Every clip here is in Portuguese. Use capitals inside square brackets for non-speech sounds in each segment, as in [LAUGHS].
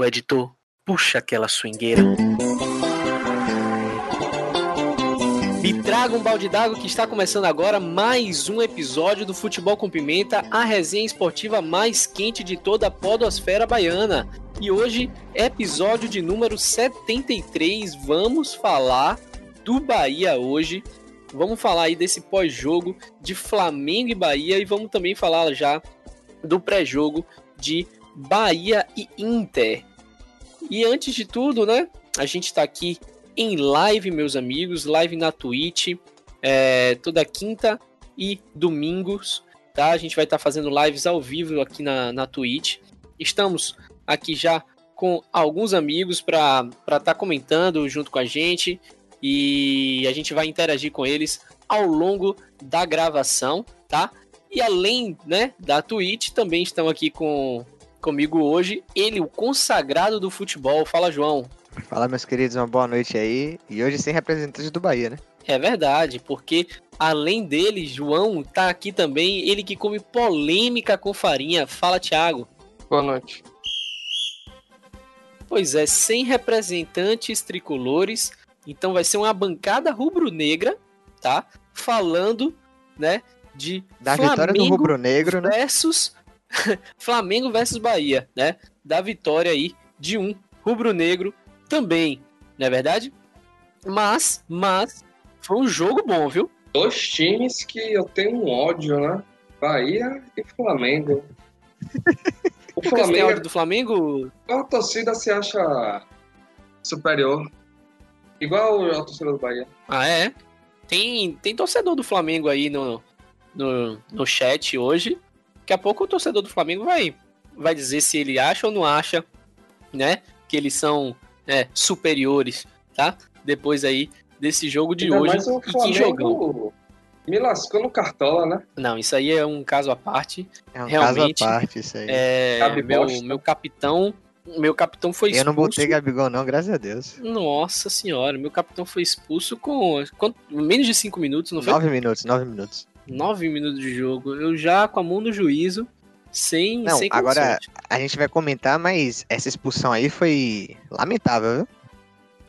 O editor, puxa aquela swingueira. Me traga um balde d'água que está começando agora mais um episódio do Futebol com Pimenta, a resenha esportiva mais quente de toda a podosfera baiana. E hoje, episódio de número 73, vamos falar do Bahia hoje. Vamos falar aí desse pós-jogo de Flamengo e Bahia e vamos também falar já do pré-jogo de Bahia e Inter. E antes de tudo, né? A gente está aqui em live, meus amigos, live na Twitch, é, toda quinta e domingos, tá? A gente vai estar tá fazendo lives ao vivo aqui na, na Twitch. Estamos aqui já com alguns amigos para estar tá comentando junto com a gente e a gente vai interagir com eles ao longo da gravação, tá? E além, né, da Twitch, também estão aqui com comigo hoje, ele, o consagrado do futebol. Fala, João. Fala, meus queridos, uma boa noite aí. E hoje sem representante do Bahia, né? É verdade, porque além dele, João tá aqui também, ele que come polêmica com farinha. Fala, Thiago. Boa noite. Pois é, sem representantes tricolores, então vai ser uma bancada rubro-negra, tá? Falando, né, de da Flamengo vitória do rubro-negro, né? [LAUGHS] Flamengo versus Bahia, né? Da vitória aí de um rubro-negro também, não é verdade? Mas, mas, foi um jogo bom, viu? Dois times que eu tenho um ódio, né? Bahia e Flamengo. [LAUGHS] O Flamengo. Tem ódio do Flamengo? A torcida se acha superior. Igual a torcida do Bahia. Ah, é? Tem, tem torcedor do Flamengo aí no, no, no chat hoje. Daqui a pouco o torcedor do Flamengo vai, vai dizer se ele acha ou não acha, né? Que eles são é, superiores, tá? Depois aí desse jogo de Ainda hoje. Mais o Flamengo... que jogão. Me lascou no cartola, né? Não, isso aí é um caso à parte. É um Realmente, caso à parte, isso aí. É, meu, meu capitão. Meu capitão foi expulso. Eu não botei Gabigol, não, graças a Deus. Nossa senhora, meu capitão foi expulso com. Quanto, menos de 5 minutos, não foi? 9 minutos, 9 minutos. 9 minutos de jogo. Eu já com a mão no juízo, sem, Não, sem agora a gente vai comentar, mas essa expulsão aí foi lamentável, viu?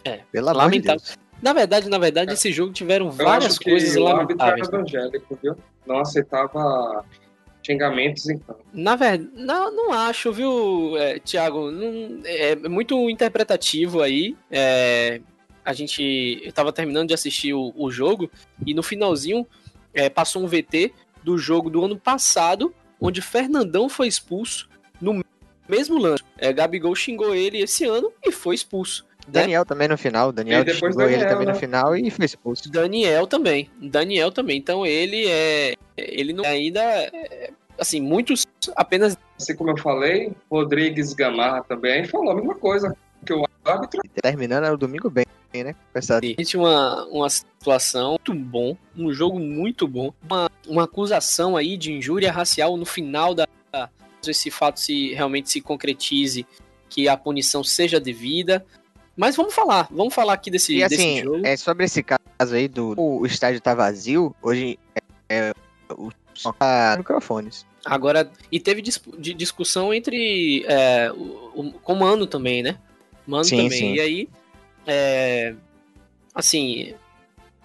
É, Pelo lamentável. De na verdade, na verdade, esse jogo tiveram várias coisas lamentáveis. O evangélico, viu? Não aceitava xingamentos campo. Na verdade, não, não acho, viu, é, Thiago? Não, é muito interpretativo aí. É, a gente. Eu tava terminando de assistir o, o jogo e no finalzinho é, passou um VT do jogo do ano passado, onde Fernandão foi expulso no mesmo lance. É, Gabigol xingou ele esse ano e foi expulso. Né? Daniel também no final, Daniel xingou Daniel, ele também né? no final e foi expulso. Daniel também, Daniel também. Então ele é, ele não ainda, é, assim, muitos apenas. Assim como eu falei, Rodrigues Gamarra também falou a mesma coisa que o árbitro. Terminando o domingo bem né? Gente, uma, uma situação muito bom, um jogo muito bom, uma, uma acusação aí de injúria racial no final da esse fato se realmente se concretize, que a punição seja devida. Mas vamos falar, vamos falar aqui desse, e, assim, desse jogo. É sobre esse caso aí do o estádio tá vazio, hoje é, é o som tá microfones. Agora, e teve dis, de discussão entre é, o, o, com o Mano também, né? Mano sim, também. Sim. E aí é, assim,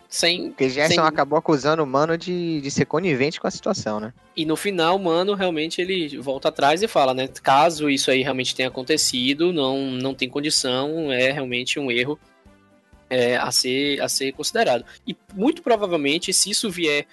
sem. Porque Gerson sem... acabou acusando o Mano de, de ser conivente com a situação, né? E no final, o Mano realmente ele volta atrás e fala, né? Caso isso aí realmente tenha acontecido, não, não tem condição, é realmente um erro é, a, ser, a ser considerado. E muito provavelmente, se isso vier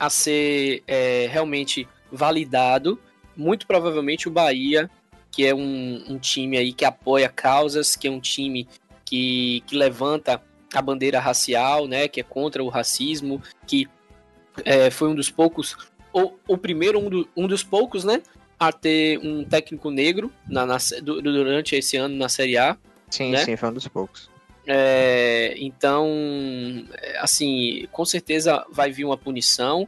a ser é, realmente validado, muito provavelmente o Bahia, que é um, um time aí que apoia causas, que é um time que, que levanta a bandeira racial, né, que é contra o racismo, que é, foi um dos poucos, ou o primeiro, um, do, um, dos poucos, né, a ter um técnico negro na, na, durante esse ano na Série A. Sim, né? sim, foi um dos poucos. É, então, assim, com certeza vai vir uma punição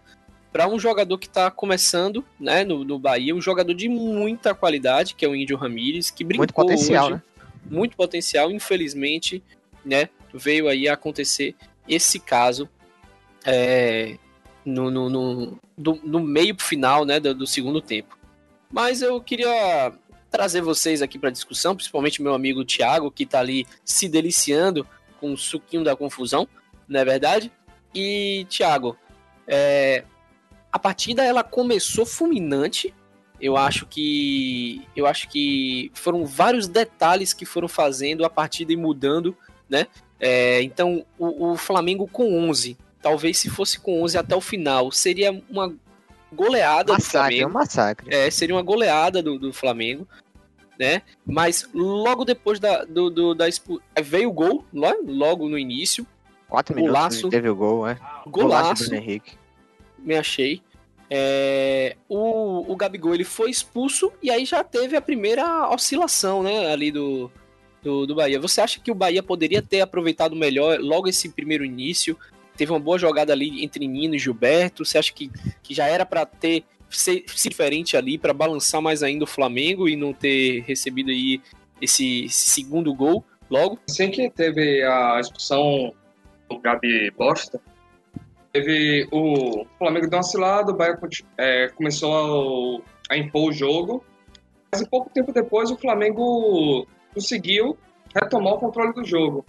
para um jogador que está começando, né, no, no Bahia, um jogador de muita qualidade, que é o Índio Ramírez, que brincou Muito potencial, hoje, né? Muito potencial, infelizmente, né, veio aí acontecer esse caso é, no, no, no, do, no meio final né, do, do, segundo tempo. Mas eu queria trazer vocês aqui para discussão, principalmente meu amigo Thiago, que está ali se deliciando com o suquinho da confusão, não é verdade? E, Thiago, é, a partida ela começou fulminante. Eu acho que eu acho que foram vários detalhes que foram fazendo a partida e mudando, né? É, então o, o, Flamengo com 11, talvez se fosse com 11 até o final, seria uma goleada massacre, do Flamengo. É um massacre. É, seria uma goleada do, do Flamengo, né? Mas logo depois da, do, do da veio o gol, logo no início. Quatro minutos teve o gol, né? Golaço. golaço Henrique me achei. É, o, o Gabigol ele foi expulso e aí já teve a primeira oscilação né, ali do, do, do Bahia. Você acha que o Bahia poderia ter aproveitado melhor logo esse primeiro início? Teve uma boa jogada ali entre Nino e Gilberto. Você acha que, que já era para ter ser, ser, diferente ali, para balançar mais ainda o Flamengo e não ter recebido aí esse, segundo gol logo? Assim que teve a expulsão do Gabi Bosta, teve o Flamengo deu uma cilada, o Bahia é, começou a, a, impor o jogo, mas em pouco tempo depois o Flamengo conseguiu retomar o controle do jogo.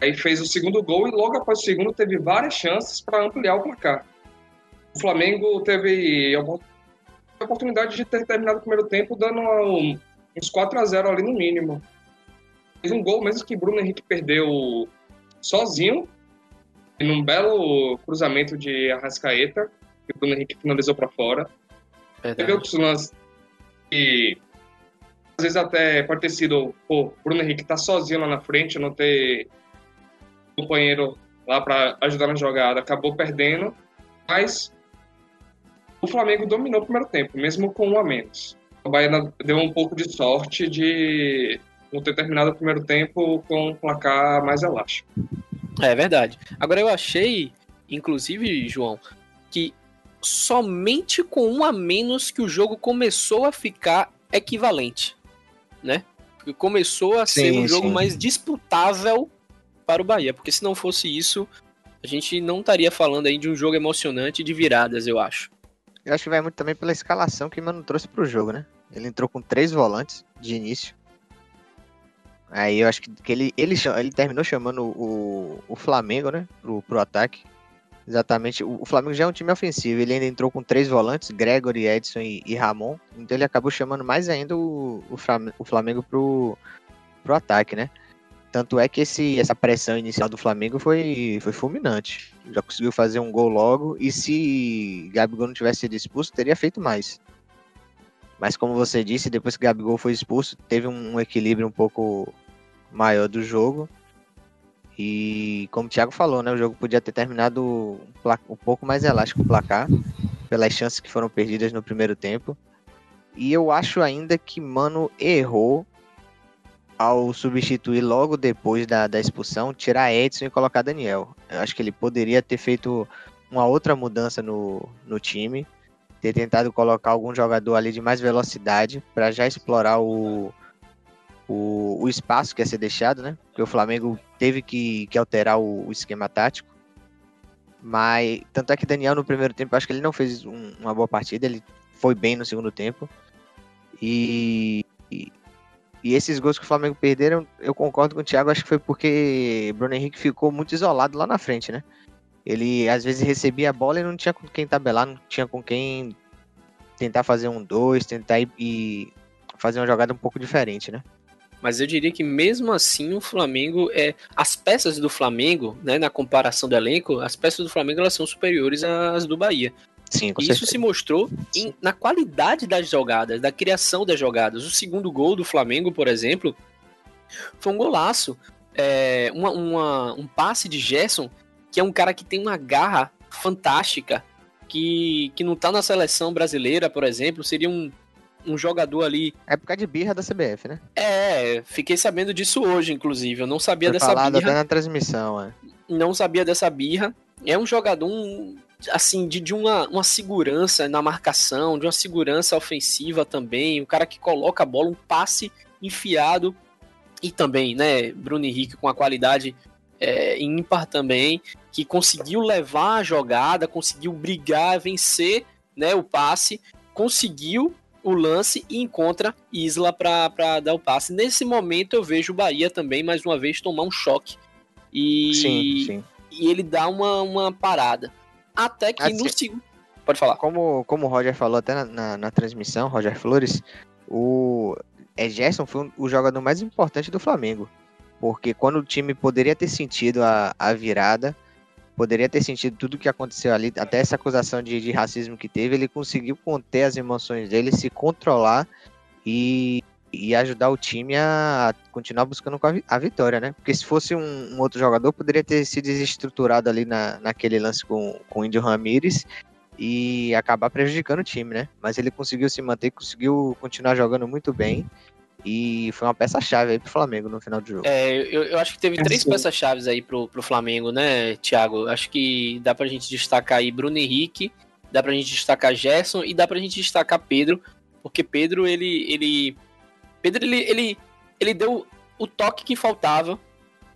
Aí fez o segundo gol e logo após o segundo teve várias chances para ampliar o placar. O Flamengo teve a oportunidade de ter terminado o primeiro tempo dando uns 4 a 0 ali no mínimo. Fez um gol mesmo que Bruno Henrique perdeu sozinho num belo cruzamento de Arrascaeta, que o Bruno Henrique finalizou para fora. Verdade. Teve outros lances que às vezes até pode ter sido, pô, Bruno Henrique tá sozinho lá na frente, não ter companheiro lá para ajudar na jogada, acabou perdendo, mas o Flamengo dominou o primeiro tempo, mesmo com um a menos. O Bahia deu um pouco de sorte de não ter terminado o primeiro tempo com um placar mais elástico. É verdade. Agora eu achei, inclusive, João, que somente com um a menos que o jogo começou a ficar equivalente, né? Porque começou a sim, ser um jogo sim. mais disputável para o Bahia, porque se não fosse isso, a gente não estaria falando aí de um jogo emocionante de viradas, eu acho. Eu acho que vai muito também pela escalação que o Mano trouxe para o jogo, né? Ele entrou com três volantes de início. Aí eu acho que, que ele, ele, ele terminou chamando o, o Flamengo, né? Pro, pro ataque. Exatamente. O, o, Flamengo já é um time ofensivo. Ele ainda entrou com três volantes, Gregory, Edson e, e Ramon. Então ele acabou chamando mais ainda o, o Flamengo pro, pro ataque, né? Tanto é que esse, essa pressão inicial do Flamengo foi, foi fulminante. Já conseguiu fazer um gol logo. E se Gabigol não tivesse sido expulso, teria feito mais. Mas como você disse, depois que Gabigol foi expulso, teve um equilíbrio um pouco maior do jogo. E como o Thiago falou, né, o jogo podia ter terminado um, pouco mais elástico o placar, pelas chances que foram perdidas no primeiro tempo. E eu acho ainda que Mano errou ao substituir logo depois da, da expulsão, tirar Edson e colocar Daniel. Eu acho que ele poderia ter feito uma outra mudança no, no time, ter tentado colocar algum jogador ali de mais velocidade para já explorar o, o, o espaço que ia ser deixado, né? Porque o Flamengo teve que, que alterar o, o esquema tático. Mas tanto é que Daniel no primeiro tempo, acho que ele não fez um, uma boa partida, ele foi bem no segundo tempo. E, e, e, esses gols que o Flamengo perderam, eu concordo com o Thiago, acho que foi porque Bruno Henrique ficou muito isolado lá na frente, né? Ele às vezes recebia a bola e não tinha com quem tabelar, não tinha com quem tentar fazer um dois, tentar ir, e fazer uma jogada um pouco diferente, né? Mas eu diria que mesmo assim o Flamengo é as peças do Flamengo, né, na comparação do elenco, as peças do Flamengo elas são superiores às do Bahia. Sim, e isso se mostrou em, na qualidade das jogadas, da criação das jogadas. O segundo gol do Flamengo, por exemplo, foi um golaço. É, uma, uma, um passe de Gerson, que é um cara que tem uma garra fantástica, que, que não tá na seleção brasileira, por exemplo, seria um, um jogador ali. Época de birra da CBF, né? É, fiquei sabendo disso hoje, inclusive. Eu não sabia Foi dessa falado birra. até na transmissão, é. Não sabia dessa birra. É um jogador, um, assim, de, de uma, uma segurança na marcação, de uma segurança ofensiva também. Um cara que coloca a bola, um passe enfiado. E também, né, Bruno Henrique com a qualidade é, ímpar também, que conseguiu levar a jogada, conseguiu brigar, vencer né, o passe, conseguiu o lance e encontra Isla para dar o passe. Nesse momento eu vejo o Bahia também, mais uma vez, tomar um choque. E, Sim, sim. e ele dá uma, uma parada. Até que no Assim, segundo. Pode falar. Como, como o Roger falou até na, na, na transmissão, Roger Flores, o é, Gerson foi o jogador mais importante do Flamengo. Porque quando o time poderia ter sentido a, a virada, poderia ter sentido tudo que aconteceu ali, até essa acusação de, de racismo que teve, ele conseguiu conter as emoções dele, se controlar e, e ajudar o time a continuar buscando a vitória, né? Porque se fosse um, um outro jogador, poderia ter se desestruturado ali na, naquele lance com, com o Índio Ramírez e acabar prejudicando o time, né? Mas ele conseguiu se manter, conseguiu continuar jogando muito bem e foi uma peça-chave aí pro Flamengo no final do jogo. É, eu, eu acho que teve É, três sim. peças-chaves aí pro, pro Flamengo, né, Thiago? Acho que dá pra gente destacar aí Bruno Henrique, dá pra gente destacar Gerson e dá pra gente destacar Pedro, porque Pedro, ele. ele Pedro, ele, ele, ele deu o toque que faltava,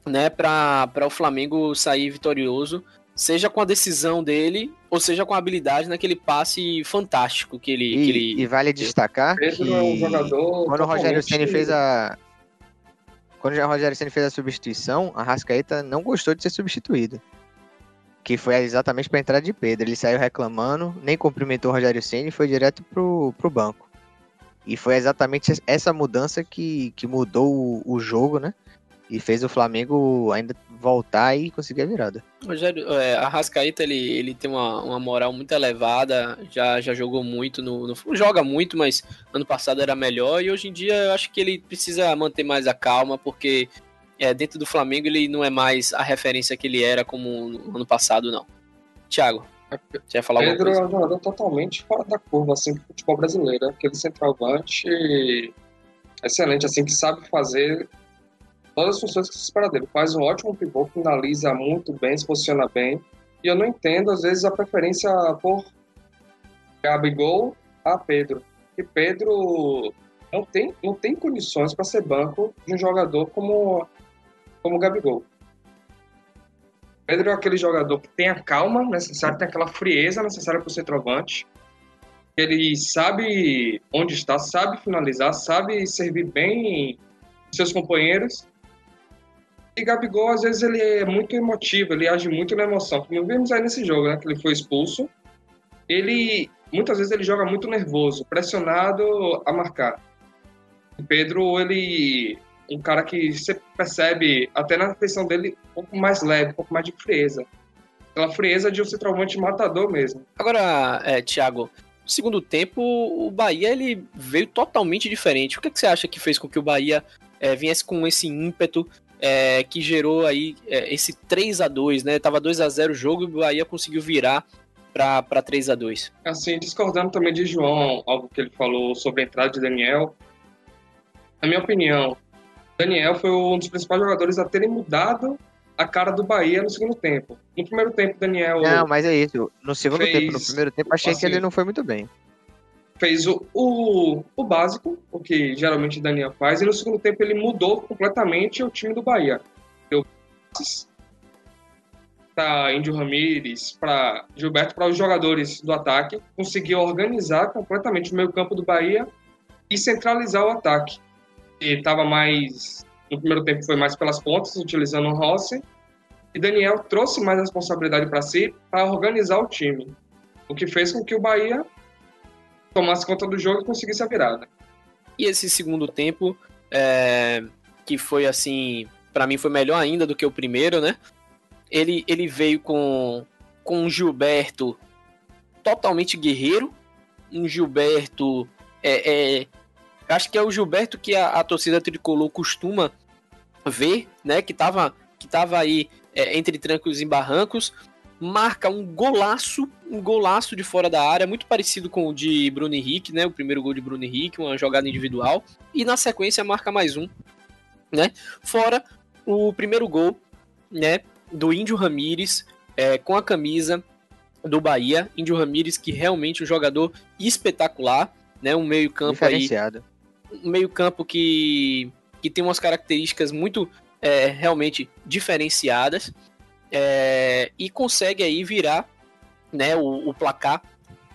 né, pra, pra o Flamengo sair vitorioso, seja com a decisão dele, ou seja com a habilidade naquele passe fantástico que ele. que E, ele... e vale destacar que é um jogador. quando o Rogério Ceni fez a quando o Rogério Ceni fez a substituição, a Rascaeta não gostou de ser substituído. Que foi exatamente para entrada de Pedro. Ele saiu reclamando, nem cumprimentou o Rogério Ceni e foi direto pro, pro banco. E foi exatamente essa mudança que, que mudou o, o jogo, né? E fez o Flamengo ainda voltar e conseguir a virada. Rogério, é, a Rascaeta ele, ele tem uma, uma moral muito elevada, já, já jogou muito no, no- Joga muito, mas ano passado era melhor e hoje em dia eu acho que ele precisa manter mais a calma, porque é, dentro do Flamengo ele não é mais a referência que ele era como no ano passado, não. Thiago, você vai falar Pedro coisa? é um jogador totalmente fora da curva, assim, do futebol brasileiro. Aquele centroavante excelente, assim, que sabe fazer todas as funções que se espera dele. Faz um ótimo pivô, finaliza muito bem, se posiciona bem. E eu não entendo, às vezes, a preferência por Gabigol a Pedro. E Pedro não tem, não tem condições para ser banco de um jogador como, como Gabigol. Pedro é aquele jogador que tem a calma necessária, tem aquela frieza necessária para o centroavante. Ele sabe onde está, sabe finalizar, sabe servir bem seus companheiros. E Gabigol, às vezes, ele é muito emotivo, ele age muito na emoção. Como vimos aí nesse jogo, né? Que ele foi expulso. Ele, muitas vezes, ele joga muito nervoso, pressionado a marcar. O Pedro, ele um cara que você percebe até na feição dele um pouco mais leve, um pouco mais de frieza. Aquela frieza de um centroavante matador mesmo. Agora, é, Thiago, no segundo tempo o Bahia ele veio totalmente diferente. O que, que você acha que fez com que o Bahia é, viesse com esse ímpeto é, que gerou aí é, esse 3 a 2 né? Tava 2 a 0 o jogo e o Bahia conseguiu virar para 3 a 2 Assim, discordando também de João, algo que ele falou sobre a entrada de Daniel. Na minha opinião, Daniel foi um dos principais jogadores a terem mudado a cara do Bahia no segundo tempo. No primeiro tempo, Daniel Não, mas é isso. No segundo Fez- tempo, no primeiro tempo, achei assim, que ele não foi muito bem. Fez o, o, o básico, o que geralmente Daniel faz, e no segundo tempo ele mudou completamente o time do Bahia. Deu passes para Índio Ramírez, para Gilberto, para os jogadores do ataque, conseguiu organizar completamente o meio campo do Bahia e centralizar o ataque. E estava mais, no primeiro tempo foi mais pelas pontas, utilizando o Rossi, e Daniel trouxe mais responsabilidade para si, para organizar o time. O que fez com que o Bahia tomasse conta do jogo e conseguisse a virada. E esse segundo tempo, é, que foi assim, para mim foi melhor ainda do que o primeiro, né? Ele, ele veio com, com um Gilberto totalmente guerreiro, um Gilberto. É, é, acho que é o Gilberto que a, a torcida tricolor costuma ver, né? Que tava, que tava aí é, entre trancos e barrancos. Marca um golaço, um golaço de fora da área, muito parecido com o de Bruno Henrique, né? O primeiro gol de Bruno Henrique, uma jogada individual. E na sequência marca mais um, né? Fora o primeiro gol, né? Do Índio Ramírez, é, com a camisa do Bahia. Índio Ramírez, que realmente é um jogador espetacular, né? Um meio-campo aí um meio-campo que, que tem umas características muito é, realmente diferenciadas é, e consegue aí virar né, o, o placar.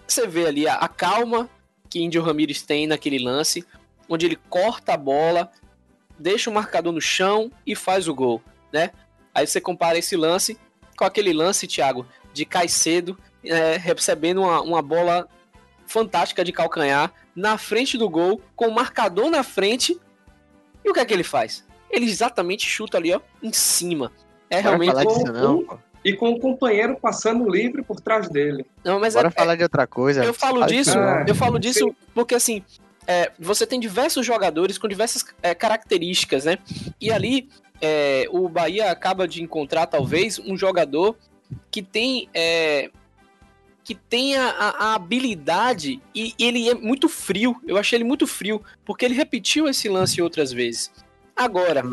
Você vê ali a, a calma que Índio Ramírez tem naquele lance, onde ele corta a bola, deixa o marcador no chão e faz o gol, né? Aí você compara esse lance com aquele lance, Thiago, de Caicedo é, recebendo uma, uma bola fantástica de calcanhar na frente do gol, com o marcador na frente. E o que é que ele faz? Ele exatamente chuta ali, ó, em cima. É Bora realmente. falar com disso não, um- pô. E com o companheiro passando livre por trás dele. Não, mas Bora é, falar de outra coisa. eu falo disso, eu falo disso Sim. porque assim, é, você tem diversos jogadores com diversas é, características, né? E ali é, o Bahia acaba de encontrar talvez um jogador que tem é, que tem a, a- a habilidade e ele é muito frio. Eu achei ele muito frio porque ele repetiu esse lance outras vezes. Agora,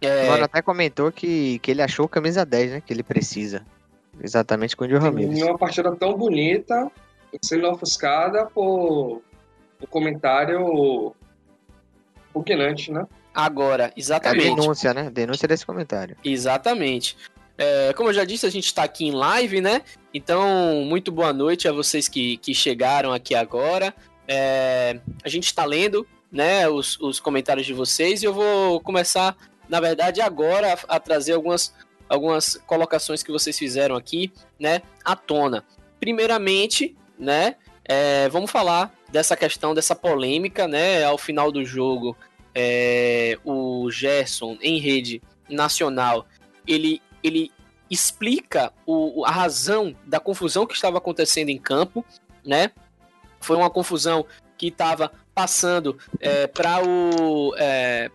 é, O Mano até comentou que, que ele achou o camisa 10, né? Que ele precisa. Exatamente com o Índio Ramírez. Em uma partida tão bonita, sendo ofuscada por um comentário repugnante, né? agora, É a exatamente. denúncia, né? Denúncia desse comentário. Exatamente. É, como eu já disse, a gente está aqui em live, né? Então, muito boa noite a vocês que, que chegaram aqui agora. É, a gente está lendo né, os, os comentários de vocês e eu vou começar, na verdade, agora a, trazer algumas, algumas colocações que vocês fizeram aqui, né, à tona. Primeiramente, né, é, vamos falar dessa questão, dessa polêmica, né, ao final do jogo, é, o Gerson em rede nacional, ele, ele explica o, a razão da confusão que estava acontecendo em campo, né? Foi uma confusão que estava passando é, para o é,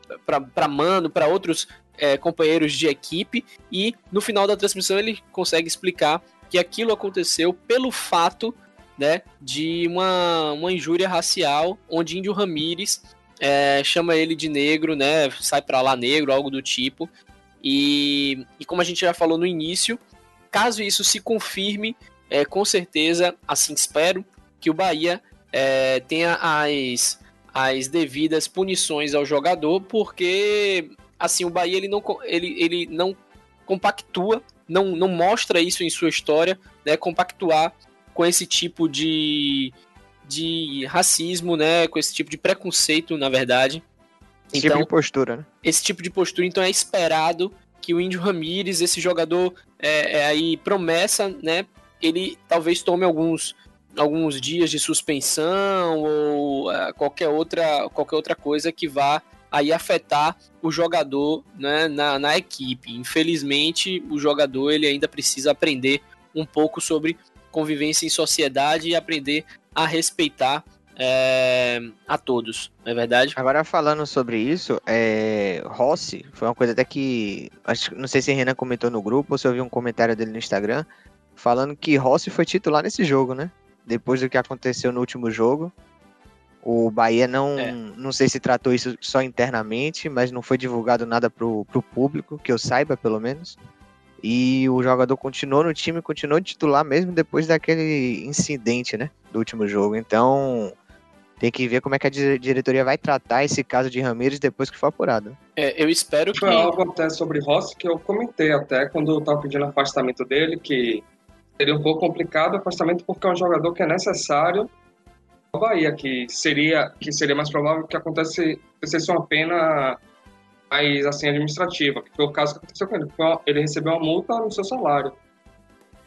para Mano, para outros é, companheiros de equipe e no final da transmissão ele consegue explicar que aquilo aconteceu pelo fato né, de uma, uma injúria racial onde Índio Ramírez é, chama ele de negro, né? Sai pra lá negro, algo do tipo. E, e como a gente já falou no início, caso isso se confirme, é, com certeza, assim espero, que o Bahia é, tenha as, as devidas punições ao jogador, porque assim o Bahia ele não, ele, ele não compactua, não, não mostra isso em sua história, né? Compactuar com esse tipo de, de racismo, né? Com esse tipo de preconceito, na verdade. Esse Então, tipo de postura, né? esse tipo de postura, então é esperado que o Índio Ramírez, esse jogador é, é aí promessa, né? Ele talvez tome alguns, alguns dias de suspensão ou é, qualquer outra qualquer outra coisa que vá aí afetar o jogador né, na, na equipe. Infelizmente, o jogador ele ainda precisa aprender um pouco sobre convivência em sociedade e aprender a respeitar é, a todos, não é verdade? Agora falando sobre isso, é... Rossi foi uma coisa até que. Acho, não sei se Renan comentou no grupo ou se eu vi um comentário dele no Instagram. Falando que Rossi foi titular nesse jogo, né? Depois do que aconteceu no último jogo. O Bahia não. É. Não sei se tratou isso só internamente, mas não foi divulgado nada pro, pro público, que eu saiba, pelo menos. E o jogador continuou no time, continuou titular mesmo depois daquele incidente, né? Do último jogo. Então. Tem que ver como é que a dire- diretoria vai tratar esse caso de Ramires depois que for apurado. É, eu espero que Foi algo até sobre Rossi que eu comentei até quando eu estava pedindo afastamento dele, que seria um pouco complicado o afastamento porque é um jogador que é necessário ao Bahia, que seria, que seria mais provável que acontecesse, uma pena mais assim administrativa, que foi o caso que aconteceu com ele. Ele recebeu uma multa no seu salário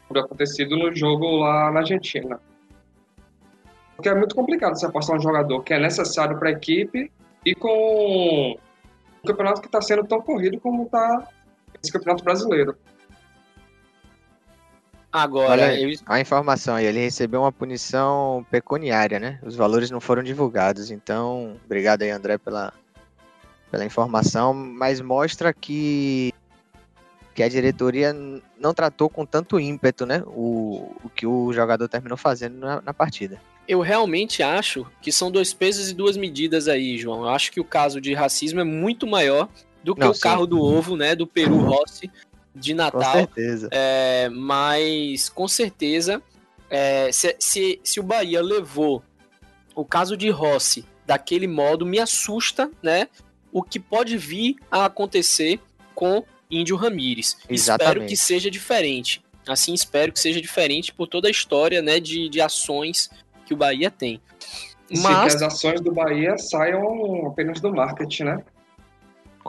por acontecido no jogo lá na Argentina. Porque é muito complicado você apostar um jogador que é necessário para a equipe e com um campeonato que está sendo tão corrido como está esse campeonato brasileiro. Agora Olha eu, a informação aí, ele recebeu uma punição pecuniária, né? Os valores não foram divulgados, então, obrigado aí, André, pela, pela informação, mas mostra que, que a diretoria não tratou com tanto ímpeto, né? O, o que o jogador terminou fazendo na, na partida. eu realmente acho que são dois pesos e duas medidas aí, João. Eu acho que o caso de racismo é muito maior do que Não, o sim. carro do ovo, né? Do Peru Rossi de Com Natal. certeza. É, mas com certeza, é, se, se, se o Bahia levou o caso de Rossi daquele modo, me assusta, né? O que pode vir a acontecer com Índio Ramírez. Espero que seja diferente. Assim, espero que seja diferente por toda a história, né, de, de ações que o Bahia tem. Mas... Se as ações do Bahia saiam apenas do marketing, né?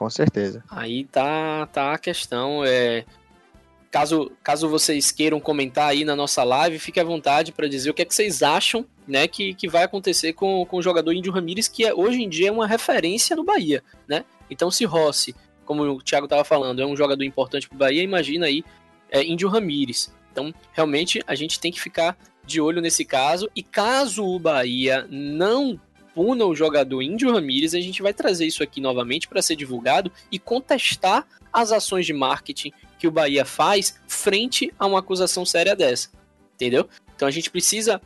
Com certeza. Aí tá, tá a questão. É, caso, caso vocês queiram comentar aí na nossa live, fique à vontade para dizer o que é que vocês acham né, que, que vai acontecer com, com o jogador Índio Ramírez, que é, hoje em dia é uma referência no Bahia. Né? Então, se Rossi, como o Thiago estava falando, é um jogador importante para o Bahia, imagina aí é, Índio Ramírez. Então, realmente, a gente tem que ficar de olho nesse caso. E caso o Bahia não puna o jogador Índio Ramírez, a gente vai trazer isso aqui novamente para ser divulgado e contestar as ações de marketing que o Bahia faz frente a uma acusação séria dessa. Entendeu? Então a gente precisa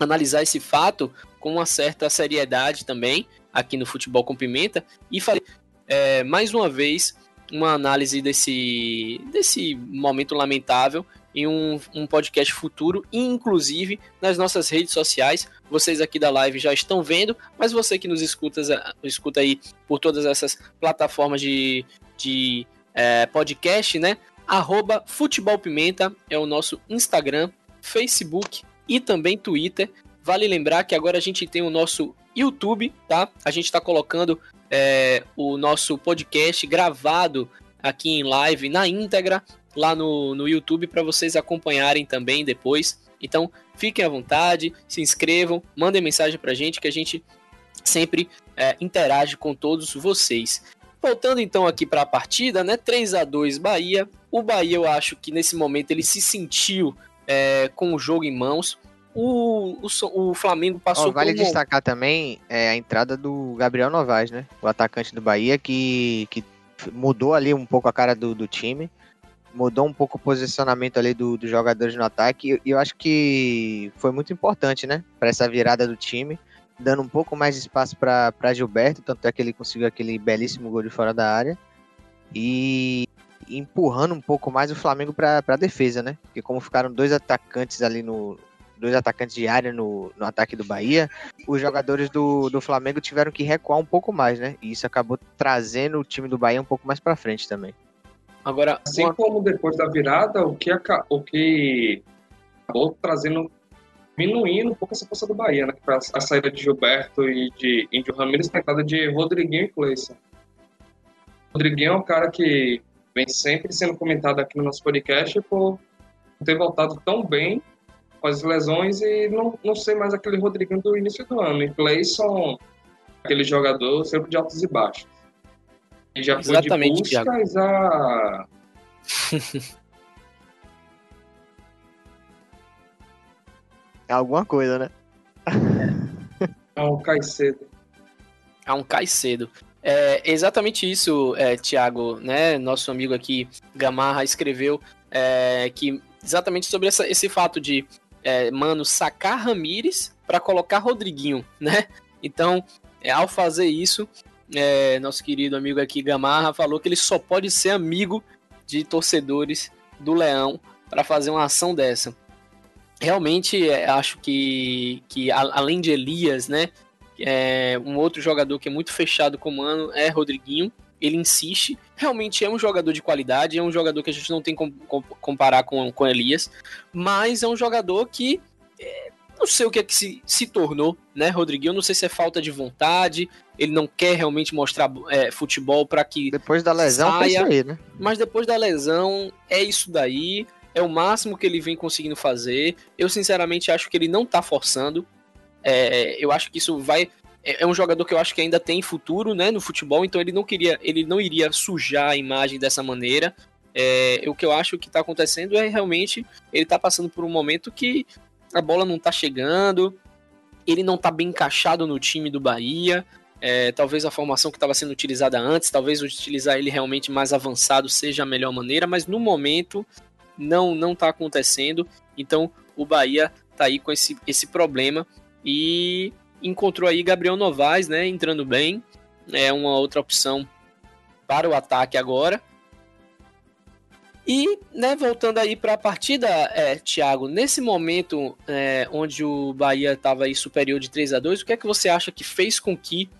analisar esse fato com uma certa seriedade também aqui no Futebol com Pimenta e fazer é, mais uma vez uma análise desse, desse momento lamentável em um, um podcast futuro, inclusive nas nossas redes sociais. Vocês aqui da live já estão vendo, mas você que nos escuta, escuta aí por todas essas plataformas de, de é, podcast, né? Arroba Futebol Pimenta é o nosso Instagram, Facebook e também Twitter. Vale lembrar que agora a gente tem o nosso YouTube, tá? A gente está colocando é, o nosso podcast gravado aqui em live na íntegra lá no, no YouTube para vocês acompanharem também depois. Então, fiquem à vontade, se inscrevam, mandem mensagem para a gente que a gente sempre é, interage com todos vocês. Voltando então aqui para a partida, né? 3 a 2 Bahia. O Bahia, eu acho que nesse momento ele se sentiu é, com o jogo em mãos. O, o, o Flamengo passou oh, Vale destacar também é, a entrada do Gabriel Novaes, né? O atacante do Bahia, que, que mudou ali um pouco a cara do, do time mudou um pouco o posicionamento ali dos do jogadores no ataque e eu acho que foi muito importante, né, para essa virada do time, dando um pouco mais de espaço para Gilberto, tanto é que ele conseguiu aquele belíssimo gol de fora da área e empurrando um pouco mais o Flamengo para a defesa, né? Porque como ficaram dois atacantes ali no dois atacantes de área no, no ataque do Bahia, os jogadores do, do Flamengo tiveram que recuar um pouco mais, né? E isso acabou trazendo o time do Bahia um pouco mais para frente também. Agora, assim uma... como depois da virada, o que, o que acabou trazendo, diminuindo um pouco essa força do Bahia, né? A, a saída de Gilberto e de Índio Ramirez, a entrada de Rodriguinho e Cleison. Rodriguinho é um cara que vem sempre sendo comentado aqui no nosso podcast por ter voltado tão bem com as lesões e não, não ser mais aquele Rodriguinho do início do ano. E Cleison, aquele jogador sempre de altos e baixos já Exatamente, foi de buscas [LAUGHS] a... É alguma coisa, né? É um Caicedo. É um Caicedo. É exatamente isso, é, Tiago, né? Nosso amigo aqui, Gamarra, escreveu é, que exatamente sobre essa, esse fato de, é, mano, sacar Ramires para colocar Rodriguinho, né? Então, é, ao fazer isso, é, nosso querido amigo aqui, Gamarra, falou que ele só pode ser amigo de torcedores do Leão para fazer uma ação dessa. Realmente, é, acho que, que além de Elias, né, é, um outro jogador que é muito fechado com o Mano é Rodriguinho. Ele insiste, realmente é um jogador de qualidade, é um jogador que a gente não tem como comparar com, com Elias, mas é um jogador que é, não sei o que é que se, se tornou, né, Rodriguinho? Não sei se é falta de vontade, ele não quer realmente mostrar é, futebol para que. Depois da lesão, saia, aí, né? Mas depois da lesão, é isso daí. É o máximo que ele vem conseguindo fazer. Eu, sinceramente, acho que ele não tá forçando. É, eu acho que isso vai. É, é um jogador que eu acho que ainda tem futuro, né, no futebol, então ele não queria, ele não iria sujar a imagem dessa maneira. É, o que eu acho que está acontecendo é realmente ele está passando por um momento que a bola não tá chegando, ele não tá bem encaixado no time do Bahia. É, talvez a formação que estava sendo utilizada antes, talvez utilizar ele realmente mais avançado seja a melhor maneira, mas no momento não não está acontecendo. Então o Bahia tá aí com esse, esse problema e encontrou aí Gabriel Novaes, né, entrando bem. É uma outra opção para o ataque agora. E, né, voltando aí para a partida, é, Thiago, nesse momento é, onde o Bahia estava aí superior de 3 a 2 o que é que você acha que fez com que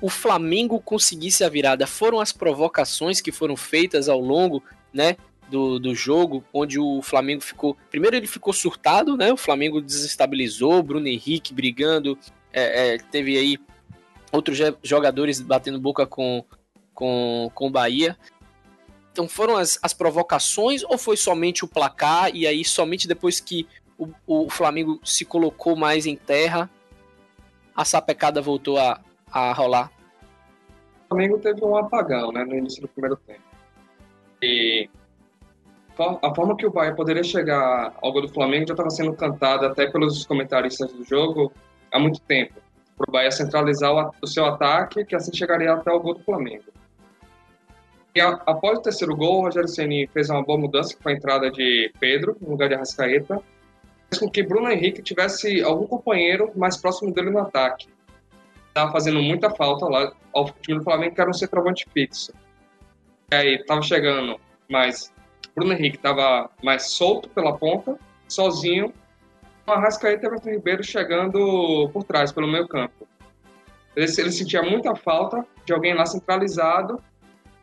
o Flamengo conseguisse a virada? Foram as provocações que foram feitas ao longo, né, do, do jogo, onde o Flamengo ficou. Primeiro ele ficou surtado, né? O Flamengo desestabilizou, Bruno Henrique brigando é, é, teve aí outros jogadores batendo boca com, com, com o Bahia. Então foram as, as provocações ou foi somente o placar e aí somente depois que o, o Flamengo se colocou mais em terra a sapecada voltou a, a rolar? O Flamengo teve um apagão né, no início do primeiro tempo. E a forma que o Bahia poderia chegar ao gol do Flamengo já estava sendo cantada até pelos comentaristas do jogo há muito tempo. Para o Bahia centralizar o, o, seu ataque, que assim chegaria até o gol do Flamengo. E a, após o terceiro gol, o Rogério Ceni fez uma boa mudança, foi a entrada de Pedro, no lugar de Arrascaeta, fez com que Bruno Henrique tivesse algum companheiro mais próximo dele no ataque. Estava fazendo muita falta lá ao time do Flamengo, que era um centroavante fixo. E aí, estava chegando mais Bruno Henrique estava mais solto pela ponta, sozinho, com Arrascaeta e Everton Ribeiro chegando por trás, pelo meio campo. Ele, ele sentia muita falta de alguém lá centralizado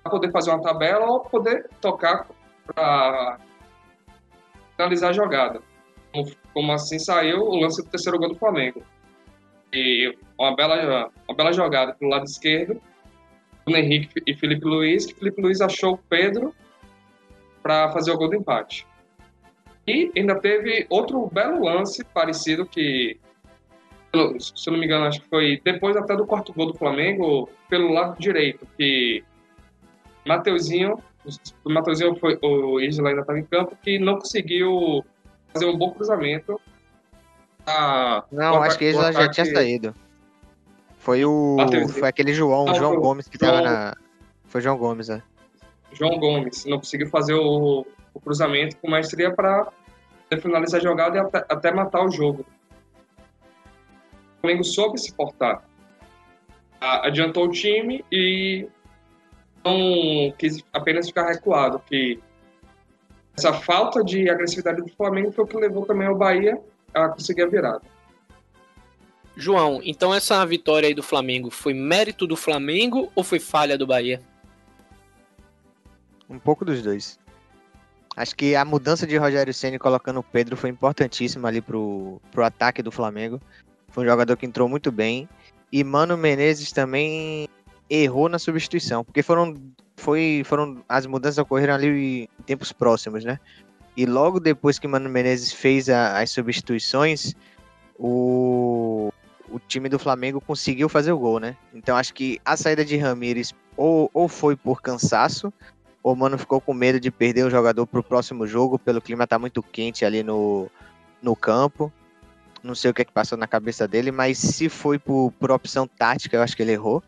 poder fazer uma tabela ou poder tocar para finalizar a jogada. Como, como, assim saiu o lance do terceiro gol do Flamengo. E uma bela, uma bela jogada pelo lado esquerdo, Bruno Henrique e Felipe Luiz, que Felipe Luiz achou o Pedro para fazer o gol do empate. E ainda teve outro belo lance parecido que, se eu não me engano, acho que foi depois até do quarto gol do Flamengo, pelo lado direito, que Mateuzinho, o Mateuzinho foi, o Isla ainda estava em campo, que não conseguiu fazer um bom cruzamento. A, não, acho que Isla já tinha saído. Foi o. Foi aquele João, não, João Gomes que estava na. Foi João Gomes, né? João Gomes não conseguiu fazer o, o cruzamento com maestria para finalizar a jogada e até, até, matar o jogo. O Flamengo soube se portar. Adiantou o time e não quis apenas ficar recuado, que essa falta de agressividade do Flamengo foi o que levou também ao Bahia a conseguir a virada. João, então essa vitória aí do Flamengo foi mérito do Flamengo ou foi falha do Bahia? Um pouco dos dois. Acho que a mudança de Rogério Ceni colocando o Pedro foi importantíssima ali pro, pro ataque do Flamengo. Foi um jogador que entrou muito bem. E Mano Menezes também errou na substituição, porque foram foi foram as mudanças ocorreram ali em tempos próximos, né? E logo depois que Mano Menezes fez a, as substituições, o, o time do Flamengo conseguiu fazer o gol, né? Então acho que a saída de Ramires ou, ou foi por cansaço o Mano ficou com medo de perder o jogador para o próximo jogo, pelo clima tá muito quente ali no, no campo. Não sei o que, é que passou na cabeça dele, mas se foi por, por opção tática, eu acho que ele errou.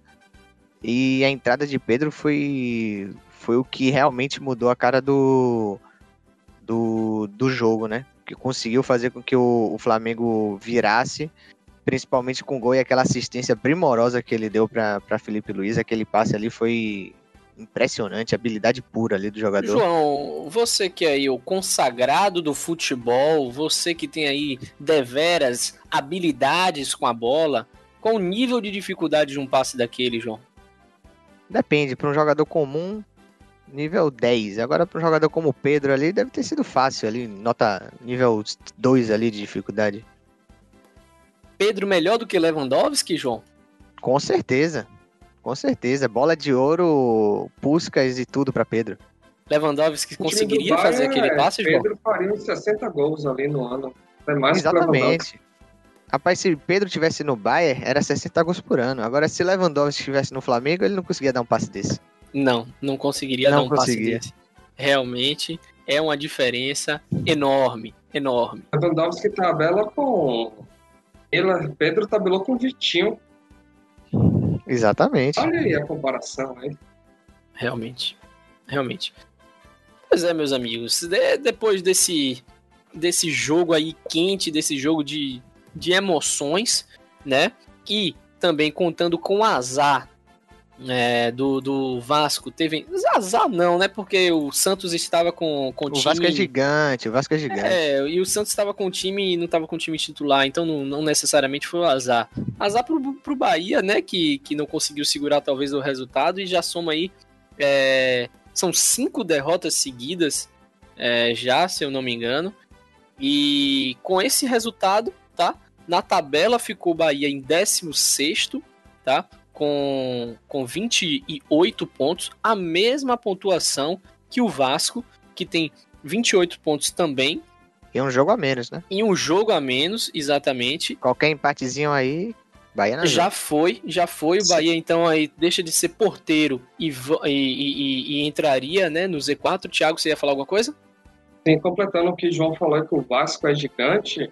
E a entrada de Pedro foi, foi o que realmente mudou a cara do, do, do jogo, né? Que conseguiu fazer com que o, o Flamengo virasse, principalmente com o gol e aquela assistência primorosa que ele deu para Felipe Luiz. Aquele passe ali foi impressionante, habilidade pura ali do jogador. João, você que é aí o consagrado do futebol, você que tem aí deveras habilidades com a bola, qual o nível de dificuldade de um passe daquele, João? Depende, para um jogador comum, nível 10. Agora para um jogador como o Pedro ali, deve ter sido fácil ali, nota nível 2 ali de dificuldade. Pedro melhor do que Lewandowski, João? Com certeza. Com certeza, bola de ouro, Puscas e tudo para Pedro. Lewandowski conseguiria fazer aquele é, passe, João? Pedro faria uns 60 gols ali no ano. É mais Exatamente. Rapaz, se Pedro tivesse no Bayern, era 60 gols por ano. Agora, se Lewandowski estivesse no Flamengo, ele não conseguia dar um passe desse. Não, não conseguiria não dar um conseguia. passe desse. Realmente é uma diferença enorme, enorme. Lewandowski tabela com... Pedro tabelou com Vitinho Exatamente. Olha aí a comparação aí. Realmente. Realmente. Pois é, meus amigos. De, depois desse, desse jogo aí quente, desse jogo de, de emoções, né? E também contando com o azar é, do, do Vasco teve. Azar não, né? Porque o Santos estava com, com o, o time. O Vasco é gigante, o Vasco é gigante. É, e o Santos estava com o time e não estava com o time titular, então não, não necessariamente foi o azar. Azar pro, pro Bahia, né? Que, que não conseguiu segurar talvez o resultado e já soma aí. É, são cinco derrotas seguidas é, já, se eu não me engano. E com esse resultado, tá? Na tabela ficou o Bahia em 16, tá? Com, com 28 pontos, a mesma pontuação que o Vasco, que tem 28 pontos também. E um jogo a menos, né? E um jogo a menos, exatamente. Qualquer empatezinho aí, Bahia na Já foi, já foi. O Bahia, então, aí deixa de ser porteiro e, e, e, e entraria né, no Z4. Thiago, você ia falar alguma coisa? Sim, completando o que o João falou, que o Vasco é gigante.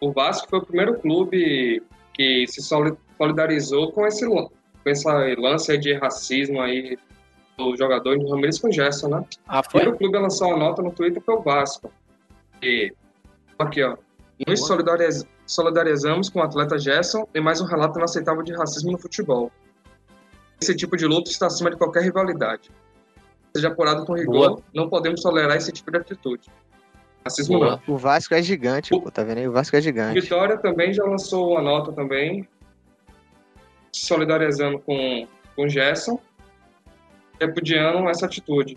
O Vasco foi o primeiro clube que se solidarizou com esse, com essa lance de racismo aí do jogador de Ramirez com Gerson, né? Ah, foi? O primeiro clube a lançar uma nota no Twitter foi o Vasco. E aqui, ó. Nos solidariz solidarizamos com o atleta Gerson e mais um relato inaceitável de racismo no futebol. Esse tipo de luta está acima de qualquer rivalidade. Seja apurado com rigor, Boa. não podemos tolerar esse tipo de atitude. Racismo Boa. não. O Vasco é gigante, o... pô, tá vendo aí? O Vasco é gigante. Vitória também já lançou uma nota também, solidarizando com, com Gerson, repudiando essa atitude.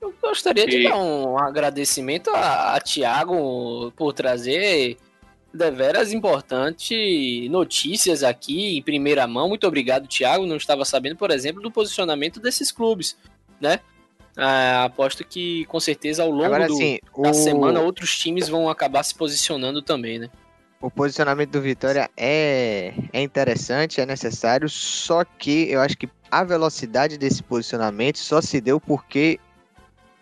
Eu gostaria e... de dar um agradecimento a, a Tiago por trazer deveras importante notícias aqui em primeira mão. Muito obrigado, Tiago. Não estava sabendo, por exemplo, do posicionamento desses clubes, né? Ah, aposto que com certeza ao longo Agora, do, assim, da o... semana outros times vão acabar se posicionando também, né? O posicionamento do Vitória é, é interessante, é necessário, só que eu acho que a velocidade desse posicionamento só se deu porque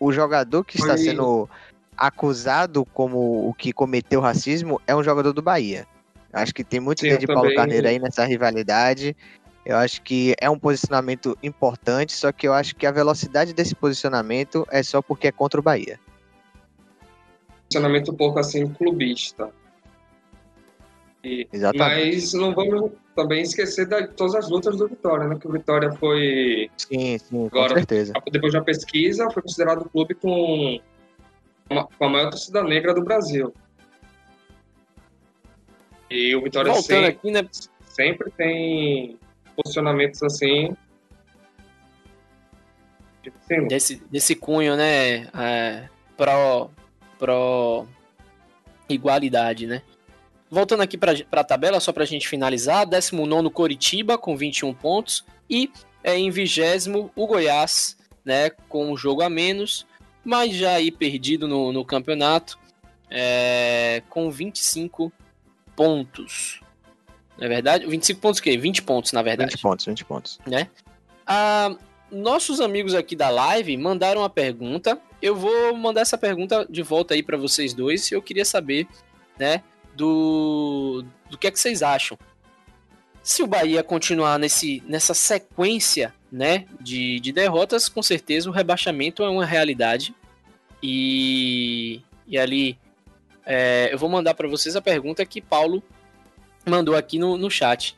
o jogador que está sendo acusado como o que cometeu racismo é um jogador do Bahia. Acho que tem muito Sim, de Paulo Carneiro aí nessa rivalidade. Eu acho que é um posicionamento importante, só que eu acho que a velocidade desse posicionamento é só porque é contra o Bahia. Posicionamento um pouco assim clubista. E, Exatamente. Mas não vamos também esquecer de todas as lutas do Vitória, né? Que o Vitória foi. Sim, sim, agora, com certeza. Depois da pesquisa, foi considerado o clube com, com a maior torcida negra do Brasil. E o Vitória sempre, aqui, né? sempre tem posicionamentos assim. Desse, desse cunho, né? É, pro, pro igualdade, né? Voltando aqui para a tabela, só para a gente finalizar: 19 Coritiba com 21 pontos e é, em vigésimo o Goiás, né, com um jogo a menos, mas já aí perdido no, no campeonato, é, com 25 pontos. Não é verdade? 25 pontos o quê? 20 pontos, na verdade. 20 pontos, 20 pontos. Né? Ah, nossos amigos aqui da live mandaram uma pergunta. Eu vou mandar essa pergunta de volta aí para vocês dois. Eu queria saber, né, do, do que é que vocês acham. Se o Bahia continuar nesse, nessa sequência né, de, de derrotas, com certeza o rebaixamento é uma realidade. E, e ali é, eu vou mandar para vocês a pergunta que Paulo mandou aqui no, no chat.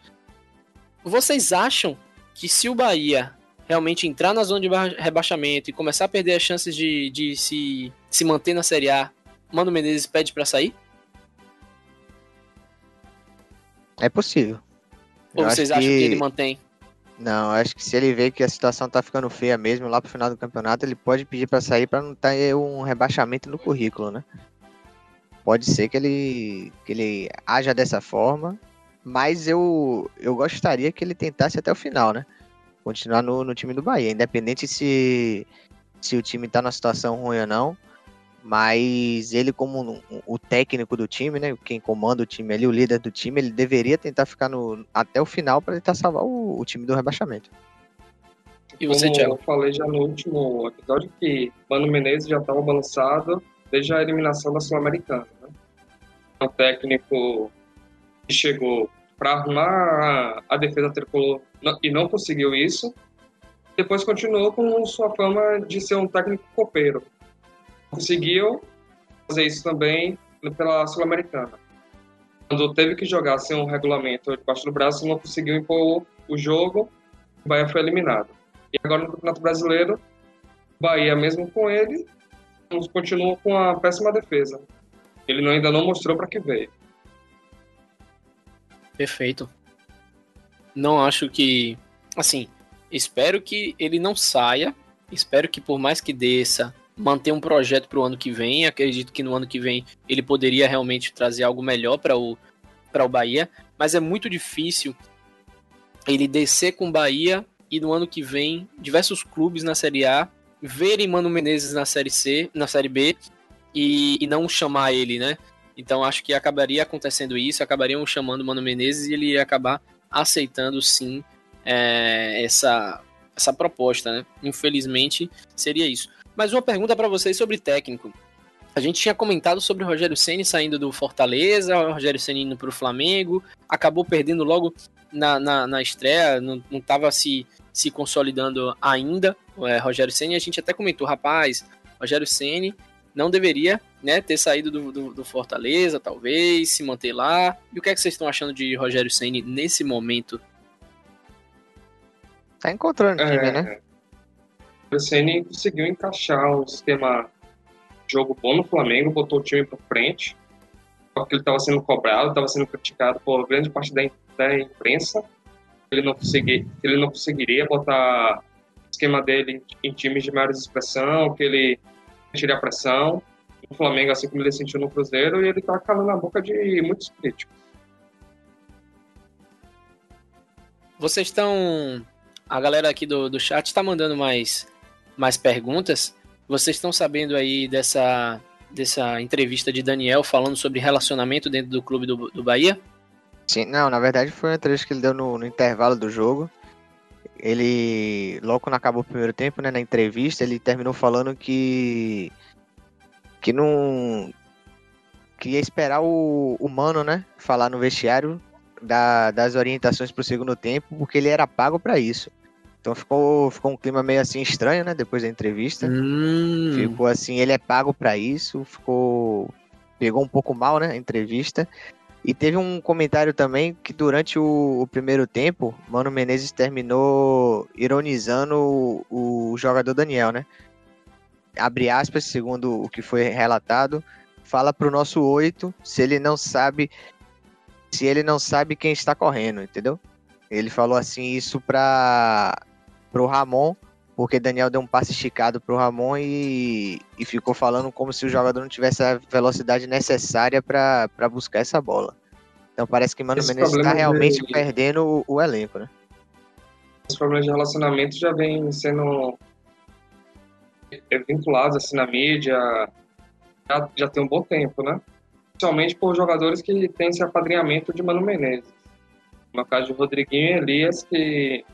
Vocês acham que se o Bahia realmente entrar na zona de rebaixamento e começar a perder as chances de, de se, se manter na Série A, Mano Menezes pede para sair? É possível. Ou eu vocês acham que... que ele mantém? Não, acho que se ele vê que a situação tá ficando feia mesmo lá pro final do campeonato, ele pode pedir para sair para não ter um rebaixamento no currículo, né? Pode ser que ele que ele haja dessa forma, mas eu eu gostaria que ele tentasse até o final, né? Continuar no, no time do Bahia, independente se se o time tá numa situação ruim ou não. Mas ele, como o técnico do time, né? Quem comanda o time ali, o líder do time, ele deveria tentar ficar no, até o final para tentar salvar o, o, time do rebaixamante. E você, Como eu falei já no último episódio que Mano Menezes já estava balançado desde a eliminação da Sul-Americana. Um técnico que chegou para arrumar a, defesa tricolor e não conseguiu isso. Depois continuou com sua fama de ser um técnico copeiro conseguiu fazer isso também pela Sul-Americana. Quando teve que jogar sem um regulamento debaixo do braço, não conseguiu impor o jogo, o Bahia foi eliminado. E agora no Campeonato Brasileiro, Bahia, mesmo com ele, continua com a péssima defesa. Ele ainda não mostrou para que veio. Perfeito. Não acho que. Assim, espero que ele não saia. Espero que, por mais que desça, manter um projeto para o ano que vem. Acredito que no ano que vem ele poderia realmente trazer algo melhor para o, o Bahia, mas é muito difícil ele descer com o Bahia e no ano que vem diversos clubes na Série A verem Mano Menezes na Série C, na Série B e, e não chamar ele, né? Então acho que acabaria acontecendo isso, acabariam chamando o Mano Menezes e ele ia acabar aceitando sim é, essa, essa proposta, né? Infelizmente seria isso. Mas uma pergunta para vocês sobre técnico. A gente tinha comentado sobre o Rogério Ceni saindo do Fortaleza, o Rogério Ceni indo para o Flamengo, acabou perdendo logo na, na, na estreia, não estava se, se consolidando ainda. É, Rogério Ceni, a gente até comentou, rapaz, Rogério Ceni não deveria né, ter saído do, do, do, Fortaleza, talvez, se manter lá. E o que é que vocês estão achando de Rogério Ceni nesse momento? Tá encontrando time, é, né? O Ceni conseguiu encaixar um sistema de jogo bom no Flamengo, botou o time para frente. Porque ele estava sendo cobrado, estava sendo criticado por grande parte da, da imprensa. Ele não, consegui, ele não conseguiria botar o esquema dele em, em times de maior expressão, que ele tire a pressão. O Flamengo, assim como ele sentiu no Cruzeiro, e ele está calando a boca de muitos críticos. Vocês estão. A galera aqui do, do chat está mandando mais, mais perguntas. Vocês estão sabendo aí dessa, dessa entrevista de Daniel falando sobre relacionamento dentro do clube do, do Bahia? Sim, não, na verdade foi uma entrevista que ele deu no, no intervalo do jogo. Ele, logo quando acabou o primeiro tempo, né, na entrevista, ele terminou falando que que não que ia esperar o, o Mano, né, falar no vestiário da, das orientações para o segundo tempo, porque ele era pago para isso. Então ficou, ficou um clima meio assim estranho, né? Depois da entrevista. Hum. Ficou assim, ele é pago para isso. Ficou. Pegou um pouco mal, né? A entrevista. E teve um comentário também que durante o, o primeiro tempo, Mano Menezes terminou ironizando o, o jogador Daniel, né? Abre aspas, segundo o que foi relatado, fala pro nosso oito se ele não sabe se ele não sabe quem está correndo, entendeu? Ele falou assim isso para pro Ramon, porque Daniel deu um passe esticado pro Ramon e, e ficou falando como se o jogador não tivesse a velocidade necessária para buscar essa bola. Então parece que Mano Esse Menezes está realmente de... perdendo o, o, elenco, né? Os problemas de relacionamento já vêm sendo vinculados assim na mídia já, já tem um bom tempo, né? Principalmente por jogadores que têm esse apadrinhamento de Mano Menezes. No caso de Rodriguinho e Elias, que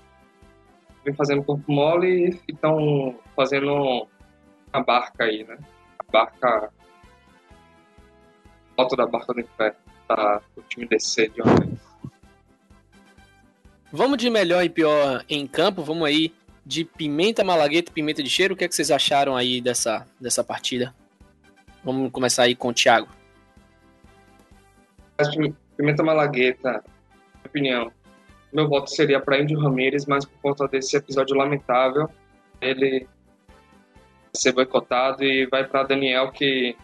vem fazendo corpo mole e estão fazendo a barca aí, né? A barca. Alto da barca do inferno, para o time descer de uma vez. Vamos de melhor e pior em campo, vamos aí de Pimenta Malagueta e Pimenta de Cheiro. O que, é que vocês acharam aí dessa, dessa partida? Vamos começar aí com o Thiago. Pimenta Malagueta, minha opinião, meu voto seria para Índio Ramírez, mas por conta desse episódio lamentável, ele ser boicotado e vai para Daniel, que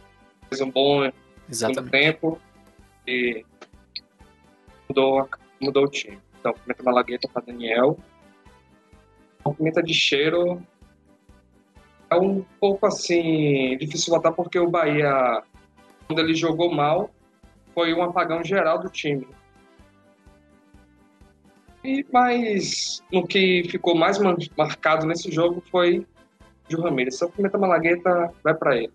fez um bom tempo e mudou, mudou o time. Então, Pimenta Malagueta para Daniel. A pimenta de cheiro é um pouco assim difícil votar porque o Bahia, quando ele jogou mal, foi um apagão geral do time. E, mas no que ficou mais marcado nesse jogo foi o Ramirez. Então, Pimenta Malagueta vai para ele.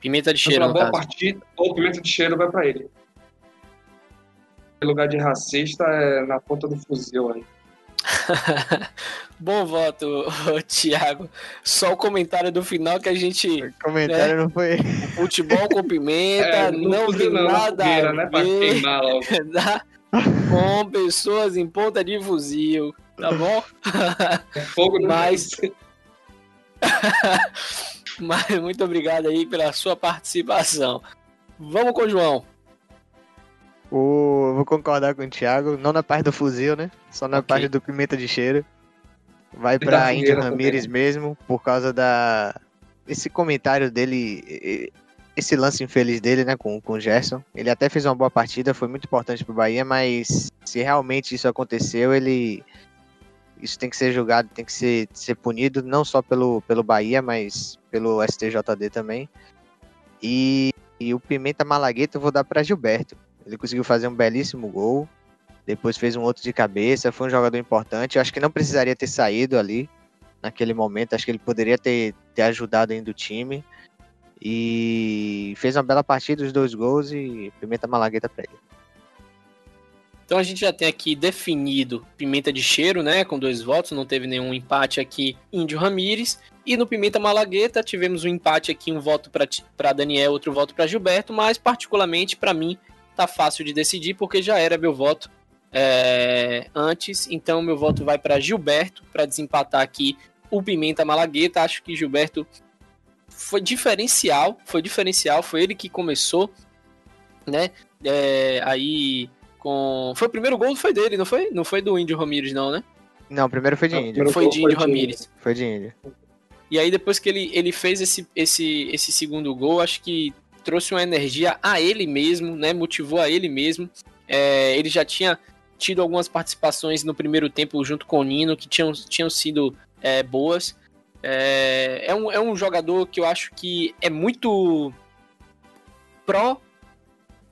Pimenta de cheiro. Uma boa partida, ou pimenta de cheiro vai para ele. Em lugar de racista é na ponta do fuzil aí. [LAUGHS] Bom voto, Thiago. Só o comentário do final que a gente. O comentário né? não foi. Futebol com pimenta, [LAUGHS] é, não, não tem nada. Fogueira, né, pra queimar logo. [LAUGHS] com pessoas em ponta de fuzil, tá bom? É fogo no Mas... [LAUGHS] Mas muito obrigado aí pela sua participação. Vamos com o João. O... Vou concordar com o Thiago, não na parte do fuzil, né? Só na okay. parte do pimenta de cheiro. Vai pra Índia Ramírez mesmo, por causa da. Esse comentário dele esse lance infeliz dele, né, com, com o Gerson. Ele até fez uma boa partida, foi muito importante pro Bahia, mas se realmente isso aconteceu, ele isso tem que ser julgado, tem que ser, ser punido, não só pelo, pelo Bahia, mas pelo STJD também. E, e o Pimenta Malagueta eu vou dar para Gilberto. Ele conseguiu fazer um belíssimo gol, depois fez um outro de cabeça, foi um jogador importante. Eu acho que não precisaria ter saído ali naquele momento, acho que ele poderia ter, ter ajudado ainda o time. E fez uma bela partida, os dois gols e Pimenta Malagueta para ele. Então a gente já tem aqui definido Pimenta de Cheiro, né? Com dois votos, não teve nenhum empate aqui. Índio Ramires. E no Pimenta Malagueta tivemos um empate aqui, um voto para Daniel, outro voto para Gilberto, mas particularmente para mim tá fácil de decidir porque já era meu voto é, antes. Então meu voto vai para Gilberto para desempatar aqui o Pimenta Malagueta. Acho que Gilberto foi diferencial, foi diferencial, foi ele que começou, né? É, aí com. Foi o primeiro gol, foi dele, não foi? Não foi do Índio Ramírez, não, né? Não, o primeiro foi de Índio. Foi de Índio Ramírez. Foi de Índio. E aí, depois que ele, ele fez esse, esse, esse segundo gol, acho que trouxe uma energia a ele mesmo, né? Motivou a ele mesmo. É, ele já tinha tido algumas participações no primeiro tempo junto com o Nino que tinham, tinham sido é, boas. É, é, um, é um jogador que eu acho que é muito pró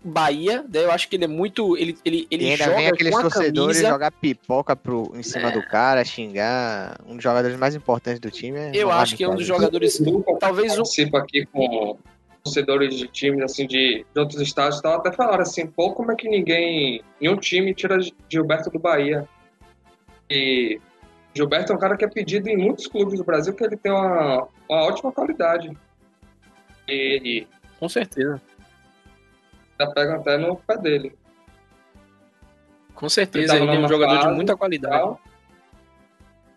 Bahia, né? eu acho que ele é muito. Ele, ele, ele e ainda joga vem aqueles com a torcedores camisa. jogar pipoca pro, em cima É. do cara, xingar. Um dos jogadores mais importantes do time. É Eu acho que é um dos jogadores. Talvez um. participo aqui com torcedores de times assim de, de outros estados e tal, até falaram assim, pô, como é que ninguém, nenhum time tira Gilberto do Bahia? E Gilberto é um cara que é pedido em muitos clubes do Brasil porque ele tem uma, uma ótima qualidade. E, Com certeza. já pegam até no pé dele. Com certeza. Ele Ele, é um jogador de muita qualidade. tal.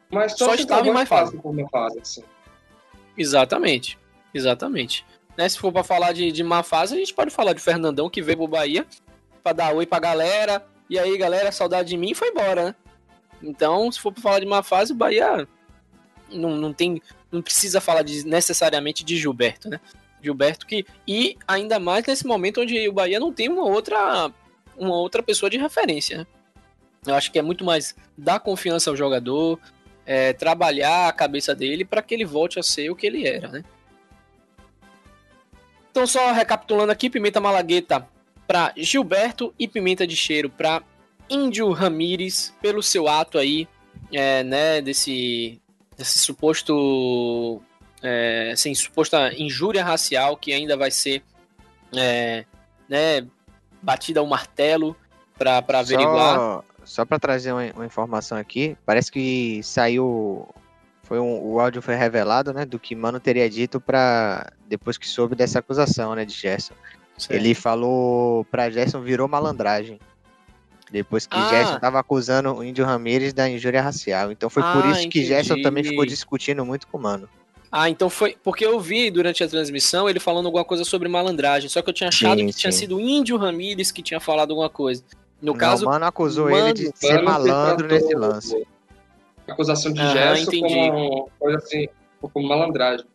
Mas Só estava em mais fase. por uma fase, assim. Exatamente. Exatamente. Né, se for pra falar de, de má fase, a gente pode falar de Fernandão que veio pro Bahia pra dar oi pra galera. E aí, galera, saudade de mim e foi embora, né? Então, se for pra falar de má fase, o Bahia não, não tem. Não precisa falar de- necessariamente de Gilberto, né? Gilberto que. E ainda mais nesse momento onde o Bahia não tem uma outra. Uma outra pessoa de referência, né? Eu acho que é muito mais dar confiança ao jogador, é, trabalhar a cabeça dele para que ele volte a ser o que ele era, né? Então, só recapitulando aqui: Pimenta Malagueta para Gilberto e Pimenta de Cheiro para Índio Ramires, pelo seu ato aí, é, né, desse, desse suposto. É, assim, suposta injúria racial que ainda vai ser é, né, batida ao martelo para averiguar. Só, só para trazer uma, uma informação aqui, parece que saiu. Foi um, o áudio foi revelado, né? Do que Mano teria dito para depois que soube dessa acusação, né? De Gerson. Certo. Ele falou pra Gerson virou malandragem. Depois que Ah. Gerson tava acusando o Índio Ramírez da injúria racial. Então foi por Ah, isso que Gerson entendi. também ficou discutindo muito com o Mano. Ah, então foi. Porque eu vi durante a transmissão ele falando alguma coisa sobre malandragem. Só que eu tinha achado Sim, que tinha sim. sido o Índio Ramírez que tinha falado alguma coisa. No Não, caso. o Mano acusou Mano- ele de ser malandro tratou nesse lance. A acusação de Aham, Gerson entendi. como coisa assim, como malandragem.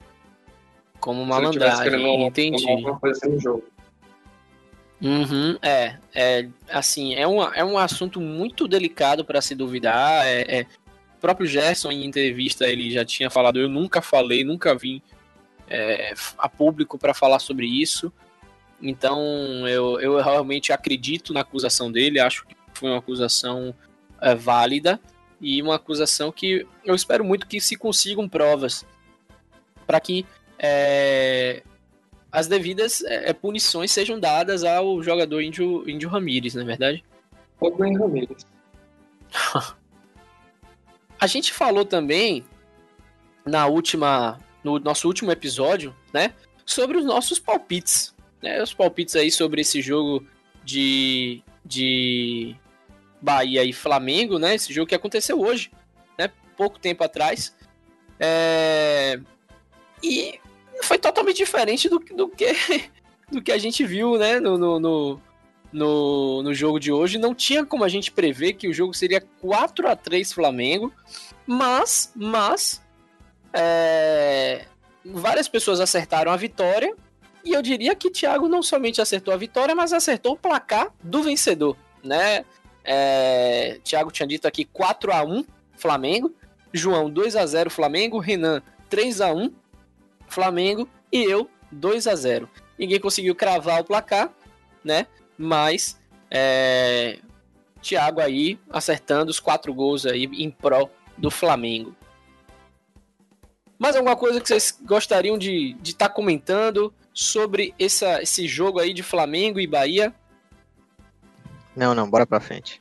Como malandragem. Entendi. alguma coisa assim no jogo. Uhum, é, é, assim, é um, é um assunto muito delicado para se duvidar. É, é- o próprio Gerson, em entrevista, ele já tinha falado: Eu nunca falei, nunca vim é, a público para falar sobre isso. Então, eu, eu realmente acredito na acusação dele, acho que foi uma acusação é, válida e uma acusação que eu espero muito que se consigam provas para que é, as devidas é, punições sejam dadas ao jogador Índio, Índio Ramírez, não é verdade? Ou Glenn Ramirez. [LAUGHS] A gente falou também na última, no nosso último episódio, né, sobre os nossos palpites, né, os palpites aí sobre esse jogo de, de Bahia e Flamengo, né, esse jogo que aconteceu hoje, né, pouco tempo atrás, é, e foi totalmente diferente do, do que [LAUGHS] do que a gente viu, né, no, no, no, no, jogo de hoje. Não tinha como a gente prever que o jogo seria 4 a 3 Flamengo, mas, mas é, várias pessoas acertaram a vitória e eu diria que Thiago não somente acertou a vitória, mas acertou o placar do vencedor, né? É, Thiago tinha dito aqui 4 a 1 Flamengo. João 2 a 0 Flamengo, Renan 3 a 1 Flamengo e eu 2 a 0. Ninguém conseguiu cravar o placar, né? Mas é, Thiago aí acertando os quatro gols aí em prol do Flamengo. Mais alguma coisa que vocês gostariam de estar tá comentando sobre essa, esse jogo aí de Flamengo e Bahia? Não, não, bora pra frente.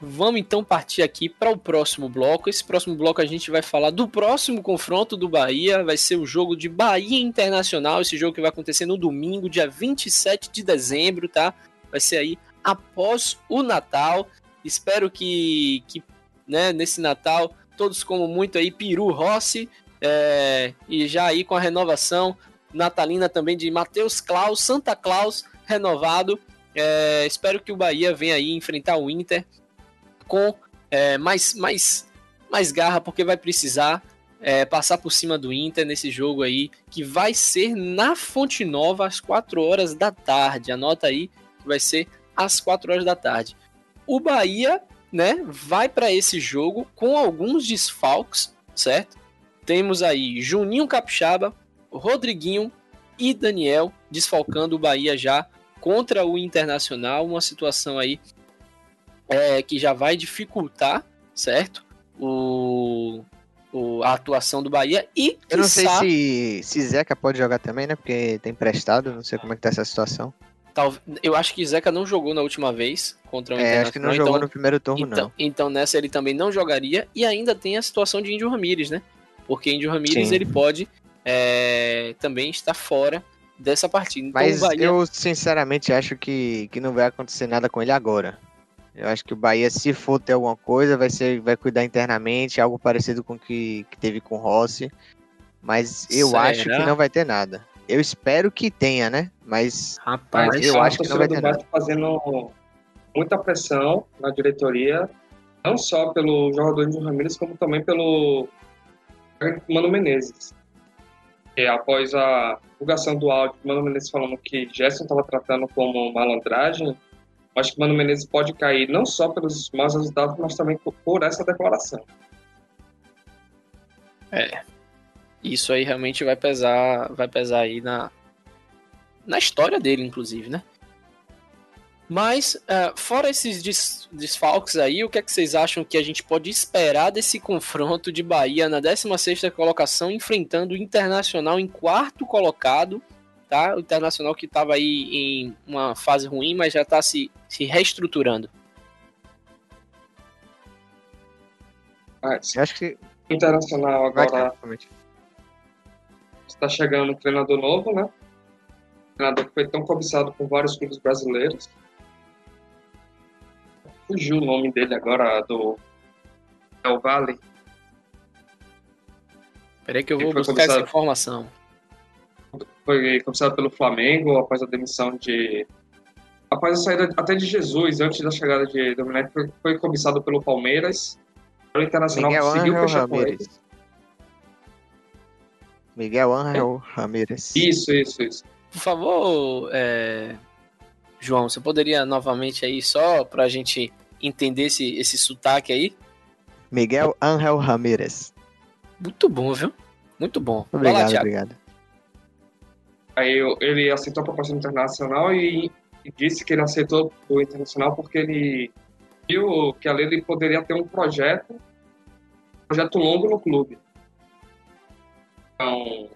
Vamos então partir aqui para o próximo bloco. Esse próximo bloco a gente vai falar do próximo confronto do Bahia. Vai ser o jogo de Bahia Internacional. Esse jogo que vai acontecer no domingo, dia 27 de dezembro, tá? Vai ser aí após o Natal. Espero que, que né, nesse Natal todos comam muito aí peru Rossi. É, e já aí com a renovação natalina também de Matheus Claus, Santa Claus renovado. É, espero que o Bahia venha aí enfrentar o Inter com é, mais, mais, mais garra, porque vai precisar é, passar por cima do Inter nesse jogo aí, que vai ser na Fonte Nova às 4 horas da tarde. Anota aí que vai ser às 4 horas da tarde. O Bahia, né, vai para esse jogo com alguns desfalques, certo? Temos aí Juninho Capixaba, Rodriguinho e Daniel desfalcando o Bahia já contra o Internacional, uma situação aí é, que já vai dificultar, certo? O, o, a atuação do Bahia e eu não sei se, se Zeca pode jogar também, né? Porque tem emprestado, não sei como é que tá essa situação. Tal, eu acho que Zeca não jogou na última vez contra o é, acho que não jogou então, no primeiro turno, então, não. Então nessa ele também não jogaria e ainda tem a situação de Índio Ramírez, né? Porque Índio Ramírez Sim. ele pode é, também estar fora dessa partida. Então, Mas Bahia... eu sinceramente acho que, que não vai acontecer nada com ele agora. Eu acho que o Bahia, se for ter alguma coisa, vai ser, vai cuidar internamente, algo parecido com o que, que teve com o Rossi. Mas eu Será? acho que não vai ter nada. Eu espero que tenha, né? Mas, Rapaz, mas eu acho que não vai ter nada. fazendo muita pressão na diretoria, não só pelo jogador de Ramírez, como também pelo Mano Menezes. E após a divulgação do áudio, Mano Menezes falando que Gerson estava tratando como malandragem, acho que Mano Menezes pode cair não só pelos maus resultados, mas também por essa declaração. É. Isso aí realmente vai pesar, vai pesar aí na na história dele, inclusive, né? Mas, uh, fora esses des desfalques aí, o que é que vocês acham que a gente pode esperar desse confronto de Bahia na 16ª colocação, enfrentando o Internacional em quarto colocado, tá? O Internacional que estava aí em uma fase ruim, mas já está se, se reestruturando. Ah, acho que Internacional agora está chegando um treinador novo, né? Um treinador que foi tão cobiçado por vários clubes brasileiros fugiu o nome dele agora, do Del Valle. Peraí que eu vou buscar essa informação. Foi começado pelo Flamengo após a demissão de. Após a saída até de Jesus, antes da chegada de Domenech, foi, foi cobiçado pelo Palmeiras. O Internacional Miguel conseguiu Angel fechar com ele. Miguel Angel é. Ramírez. Isso, isso, isso. Por favor, é... João, você poderia novamente aí, só para a gente entender esse, esse sotaque aí? Miguel Angel Ramírez. Muito bom, viu? Muito bom. Obrigado, lá, obrigado. Aí ele aceitou a proposta internacional e, e, disse que ele aceitou o internacional porque ele viu que ali ele poderia ter um projeto, um projeto longo no clube. Então,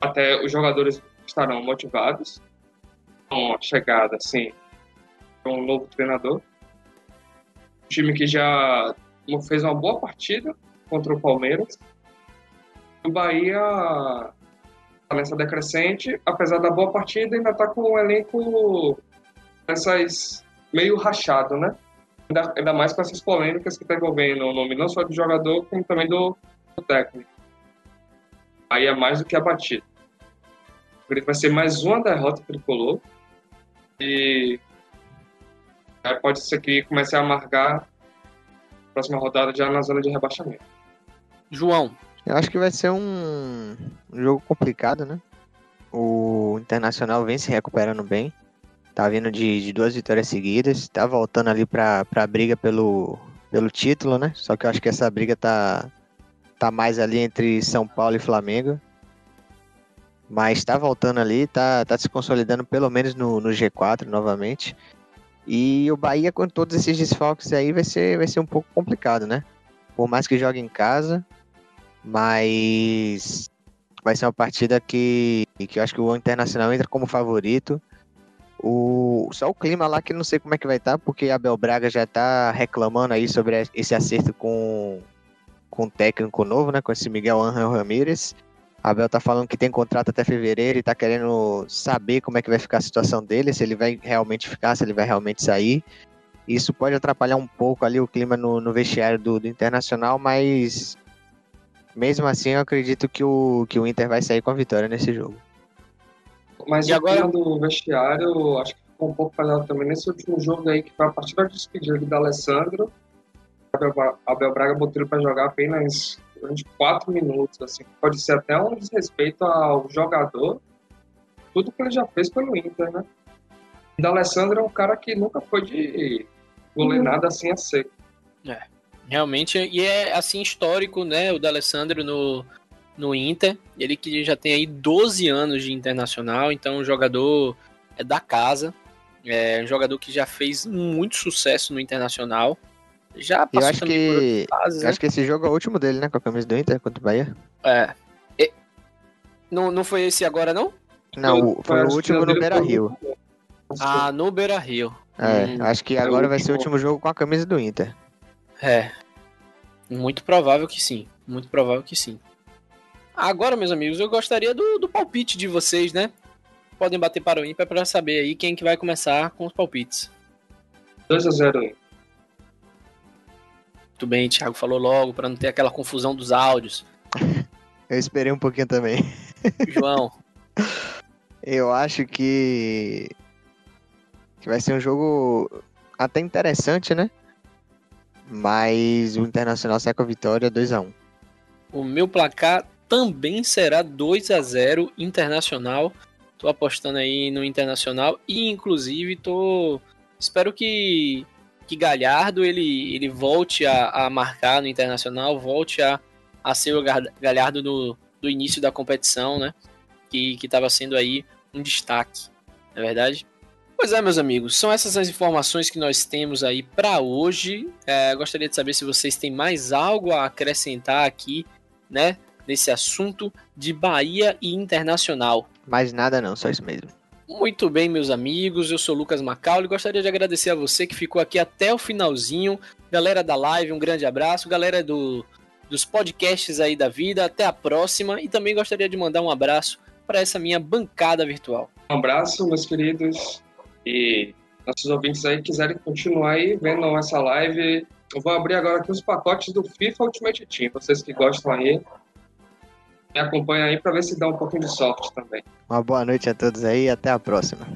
até os jogadores estarão motivados com a chegada, assim, de um novo treinador. Um time que já fez uma boa partida contra o Palmeiras. O Bahia nessa decrescente, apesar da boa partida, ainda está com um elenco essas meio rachado, né? Ainda, ainda mais com essas polêmicas que está envolvendo o nome não só do jogador, como também do, do técnico. Aí é mais do que abatido. Vai ser mais uma derrota tricolor. E pode ser que comece a amargar a próxima rodada já na zona de rebaixamento. João. Eu acho que vai ser um, jogo complicado, né? O Internacional vem se recuperando bem. Tá vindo de, de duas vitórias seguidas. Tá voltando ali pra, pra briga pelo, pelo título, né? Só que eu acho que essa briga tá, tá mais ali entre São Paulo e Flamengo. Mas tá voltando ali, tá, tá se consolidando pelo menos no, no G4 novamente. E o Bahia, com todos esses desfalques aí, vai ser, vai ser um pouco complicado, né? Por mais que jogue em casa, mas vai ser uma partida que, que eu acho que o Internacional entra como favorito. O, só o clima lá que não sei como é que vai estar, tá, porque Abel Braga já tá reclamando aí sobre esse acerto com, com o técnico novo, né? Com esse Miguel Ángel Ramírez. Abel tá falando que tem contrato até fevereiro e tá querendo saber como é que vai ficar a situação dele, se ele vai realmente ficar, se ele vai realmente sair. Isso pode atrapalhar um pouco ali o clima no, no vestiário do, do Internacional, mas mesmo assim eu acredito que o, que o Inter vai sair com a vitória nesse jogo. Mas e agora do vestiário, acho que ficou um pouco falhado também nesse último jogo aí, que foi a partir da despedida do Alessandro. Abel, Abel Braga botou ele para jogar apenas durante quatro minutos, assim, pode ser até um desrespeito ao jogador, tudo que ele já fez pelo Inter, né? E da Alessandro é um cara que nunca foi de golear nada assim a seco. É, realmente, e é assim histórico, né, o da Alessandro no, no Inter, ele que já tem aí 12 anos de internacional, então um jogador é da casa, é um jogador que já fez muito sucesso no internacional. Já passou eu acho que fases, né? acho que esse jogo é o último dele, né, com a camisa do Inter contra o Bahia. É. E... Não, não foi esse agora não? Não, foi, foi o último no Beira-Rio. Ah, no Beira-Rio. É, hum, acho que agora vai ser o último jogo com a camisa do Inter. É. Muito provável que sim. Muito provável que sim. Agora, meus amigos, eu gostaria do, do palpite de vocês, né? Podem bater para o ímpar para saber aí quem que vai começar com os palpites. 2 a 0 aí. Muito bem, Thiago falou logo para não ter aquela confusão dos áudios. [LAUGHS] Eu esperei um pouquinho também. [LAUGHS] João. Eu acho que que vai ser um jogo até interessante, né? Mas o Internacional sai com a vitória 2 a 1. O meu placar também será 2 a 0 Internacional. Tô apostando aí no Internacional e inclusive tô espero que que Galhardo ele, ele volte a, a marcar no Internacional, volte a, a ser o Galhardo do, do início da competição, né? Que estava sendo aí um destaque, não é verdade? Pois é, meus amigos, são essas as informações que nós temos aí para hoje. É, gostaria de saber se vocês têm mais algo a acrescentar aqui, né? nesse assunto de Bahia e Internacional. Mais nada não, só isso mesmo. Muito bem, meus amigos, eu sou Lucas Macaulay, gostaria de agradecer a você que ficou aqui até o finalzinho. Galera da live, um grande abraço. Galera do, dos podcasts aí da vida, até a próxima. E também gostaria de mandar um abraço para essa minha bancada virtual. Um abraço, meus queridos. E nossos ouvintes aí quiserem continuar aí vendo essa live, eu vou abrir agora aqui os pacotes do FIFA Ultimate Team. Vocês que gostam aí, me acompanha aí para ver se dá um pouquinho de sorte também. Uma boa noite a todos aí e até a próxima.